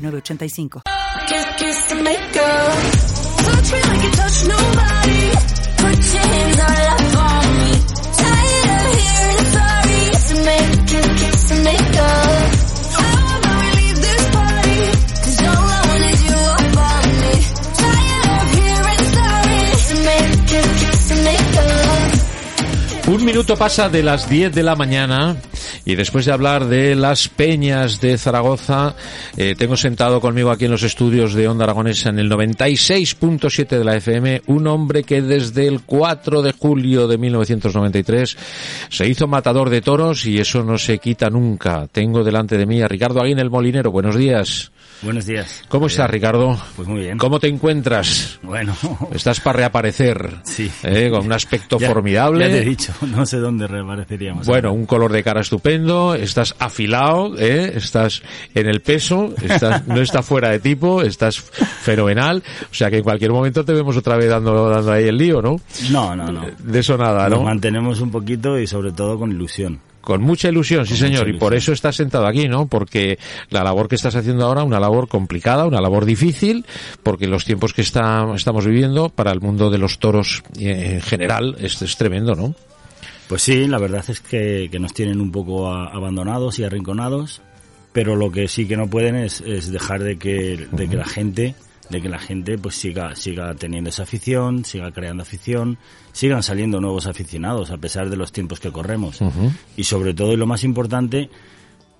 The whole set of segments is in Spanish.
906985. Un minuto pasa de las 10 de la mañana y después de hablar de las peñas de Zaragoza, eh, tengo sentado conmigo aquí en los estudios de Onda Aragonesa en el 96.7 de la FM un hombre que desde el 4 de julio de 1993 se hizo matador de toros y eso no se quita nunca. Tengo delante de mí a Ricardo Aguín el Molinero. Buenos días. Buenos días. ¿Cómo estás, Ricardo? Pues muy bien. ¿Cómo te encuentras? Bueno. Estás para reaparecer. Sí. ¿eh? Con un aspecto Ya- formidable. Ya te he dicho, no sé dónde reapareceríamos. Bueno, un color de cara estupendo, estás afilado, ¿eh? estás en el peso, estás, no está fuera de tipo, estás fenomenal, o sea que en cualquier momento te vemos otra vez dando, dando ahí el lío, ¿no? No, no, no. De eso nada, Nos ¿no? mantenemos un poquito y sobre todo con ilusión. Con mucha ilusión, sí Con señor, y por eso estás sentado aquí, ¿no? Porque la labor que estás haciendo ahora, una labor complicada, una labor difícil, porque los tiempos que está, estamos viviendo para el mundo de los toros eh, en general es, es tremendo, ¿no? Pues sí, la verdad es que, que nos tienen un poco a- abandonados y arrinconados, pero lo que sí que no pueden es, es dejar de que, de que la gente de que la gente pues siga siga teniendo esa afición, siga creando afición, sigan saliendo nuevos aficionados a pesar de los tiempos que corremos. Y sobre todo y lo más importante,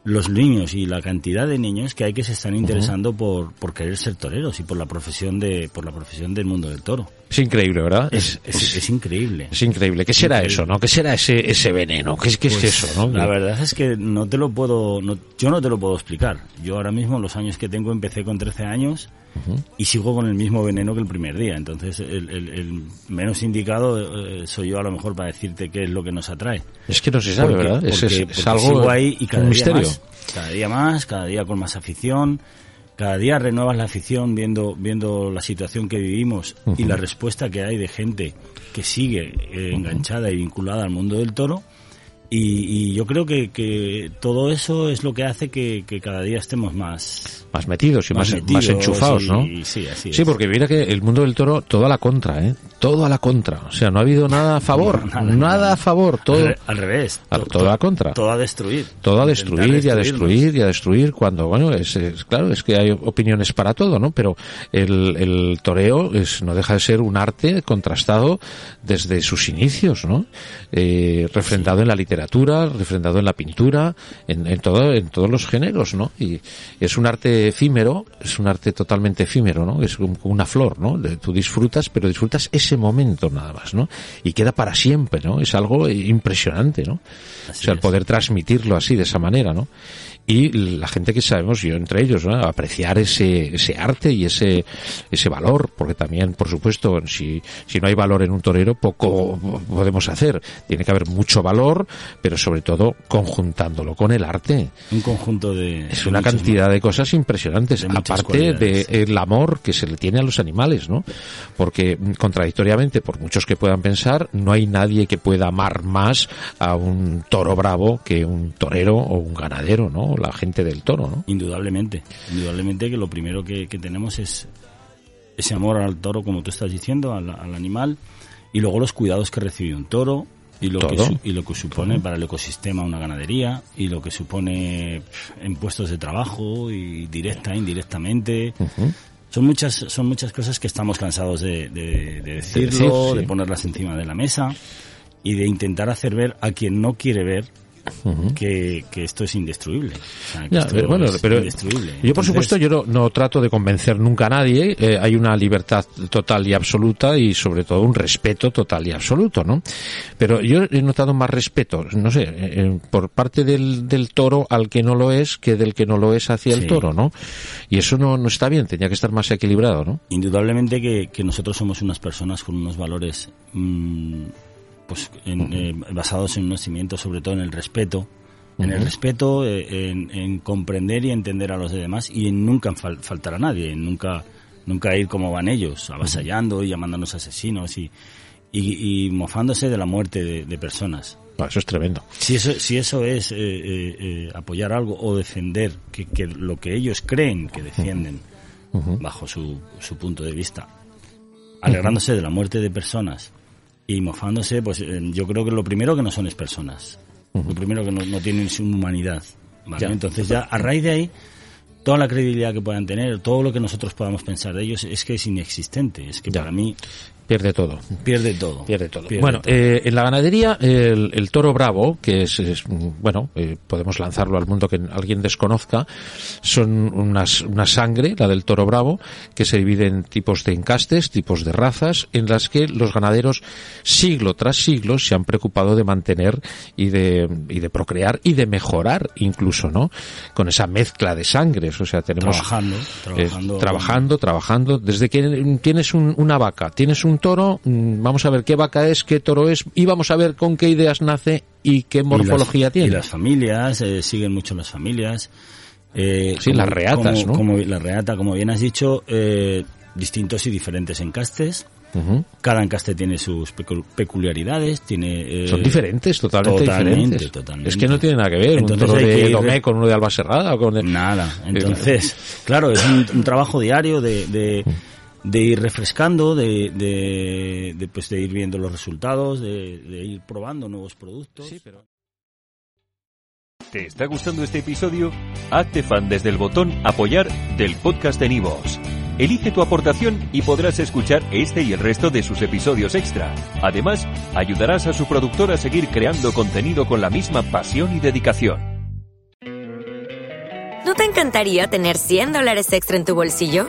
los niños y la cantidad de niños que hay que se están interesando por, por querer ser toreros y por la profesión de por la profesión del mundo del toro. Es increíble, ¿verdad? Es, es, es increíble. Es increíble. ¿Qué será Increíble. eso, no? ¿Qué será ese, ese veneno? ¿Qué, es- qué es Pues, eso, no? La verdad es que no te lo puedo, no- yo no te lo puedo explicar. Yo ahora mismo, los años que tengo, empecé con 13 años y sigo con el mismo veneno que el primer día. Entonces, el, el- el menos indicado eh, soy yo a lo mejor para decirte qué es lo que nos atrae. Es que no se sabe, Porque- ¿verdad? Es, porque- es- es porque algo, sigo ahí y cada un día misterio. más, cada día más, cada día con más afición. Cada día renuevas la afición viendo, viendo la situación que vivimos y la respuesta que hay de gente que sigue eh, enganchada y vinculada al mundo del toro. Y, y yo creo que, que todo eso es lo que hace que, que cada día estemos más, Más metidos y más, más, metidos enchufados, y- ¿no? y sí, así Sí, es. porque mira que el mundo del toro, todo a la contra, ¿eh? Todo a la contra. O sea, no ha habido nada a favor. Nada, nada, nada. a favor. Todo, al, re- al revés. a- To- todo a la contra. Todo a destruir. todo a destruir y a destruir y a destruir cuando bueno es, es- claro es que hay opiniones para todo no pero el, el toreo es no deja de ser un arte contrastado desde sus inicios no Eh, refrendado en la literatura refrendado en la pintura en, en todo en todos los géneros no y es un arte efímero es un arte totalmente efímero no es como una flor no De- tú disfrutas pero disfrutas ese momento nada más no y queda para siempre no es algo impresionante no o sea, el poder transmitirlo así, de esa manera, ¿no? Y la gente que sabemos, yo entre ellos, ¿no? apreciar ese, ese arte y ese, ese valor, porque también, por supuesto, si, si no hay valor en un torero, poco podemos hacer. Tiene que haber mucho valor, pero sobre todo conjuntándolo con el arte. Un conjunto de... Es de una cantidad de cosas impresionantes, de aparte de cualidades. el amor que se le tiene a los animales, ¿no? Porque mm, contradictoriamente, por muchos que puedan pensar, no hay nadie que pueda amar más a un toro bravo que un torero o un ganadero, ¿no? La gente del toro, ¿no? Indudablemente, indudablemente que lo primero que, que tenemos es ese amor al toro, como tú estás diciendo, al, al animal, y luego los cuidados que recibe un toro, y lo, que, Todo. y lo que supone para el ecosistema una ganadería, y lo que supone en puestos de trabajo, y directa, indirectamente. Son muchas, son muchas cosas que estamos cansados de, de- de decirlo, decir, sí. de ponerlas encima de la mesa, y de intentar hacer ver a quien no quiere ver que, esto es indestruible. bueno, pero yo por supuesto yo no, trato de convencer nunca a nadie. Eh, hay una libertad total y absoluta y sobre todo un respeto total y absoluto, ¿no? Pero yo he notado más respeto, no sé, eh, por parte del, del, toro al que no lo es que del que no lo es hacia el toro, ¿no? Y eso no, no está bien, tenía que estar más equilibrado, ¿no? Indudablemente que, que nosotros somos unas personas con unos valores mm, pues eh, basados en unos cimientos, sobre todo en el respeto, en el respeto, eh, en, comprender y entender a los demás y en nunca faltar a nadie, en nunca, nunca ir como van ellos, avasallando y llamándonos asesinos y, y, mofándose de la muerte de, personas. eso es tremendo. Si eso, si eso es eh, apoyar algo o defender que, que, lo que ellos creen que defienden bajo su, su punto de vista, alegrándose de la muerte de personas y mofándose, pues eh, yo creo que lo primero que no son es personas. Lo primero que no, tienen su humanidad. Entonces ya a raíz de ahí, toda la credibilidad que puedan tener, todo lo que nosotros podamos pensar de ellos es que es inexistente. Es que para mí Pierde todo. Pierde todo. Pierde todo. bueno, Eh, en la ganadería, el, toro bravo, que es, bueno, eh, podemos lanzarlo al mundo que alguien desconozca, son unas, una sangre, la del toro bravo, que se divide en tipos de encastes, tipos de razas, en las que los ganaderos siglo tras siglo se han preocupado de mantener y de, y de procrear y de mejorar incluso, ¿no? Con esa mezcla de sangres, o sea, tenemos... Trabajando, trabajando. trabajando, trabajando. Desde que tienes una vaca, tienes un toro, mm, vamos a ver qué vaca es, qué toro es, y vamos a ver con qué ideas nace y qué morfología tiene. Y las familias, eh, siguen mucho las familias. Eh, sí, las reatas, ¿no? Como la reata, como bien has dicho, eh, distintos y diferentes encastes. Cada encaste tiene sus peculiaridades, tiene... Eh, Son diferentes, totalmente, diferentes. Es que no tiene nada que ver un toro de Domé con uno de Alba Serrada. Con Nada. Entonces, claro, es un, trabajo diario de de ir refrescando, de, de, pues de ir viendo los resultados, de, ir probando nuevos productos. ¿Te está gustando este episodio? Hazte fan desde el botón apoyar del podcast de Nivos. Elige tu aportación y podrás escuchar este y el resto de sus episodios extra. Además, ayudarás a su productor a seguir creando contenido con la misma pasión y dedicación. ¿No te encantaría tener 100 dólares extra en tu bolsillo?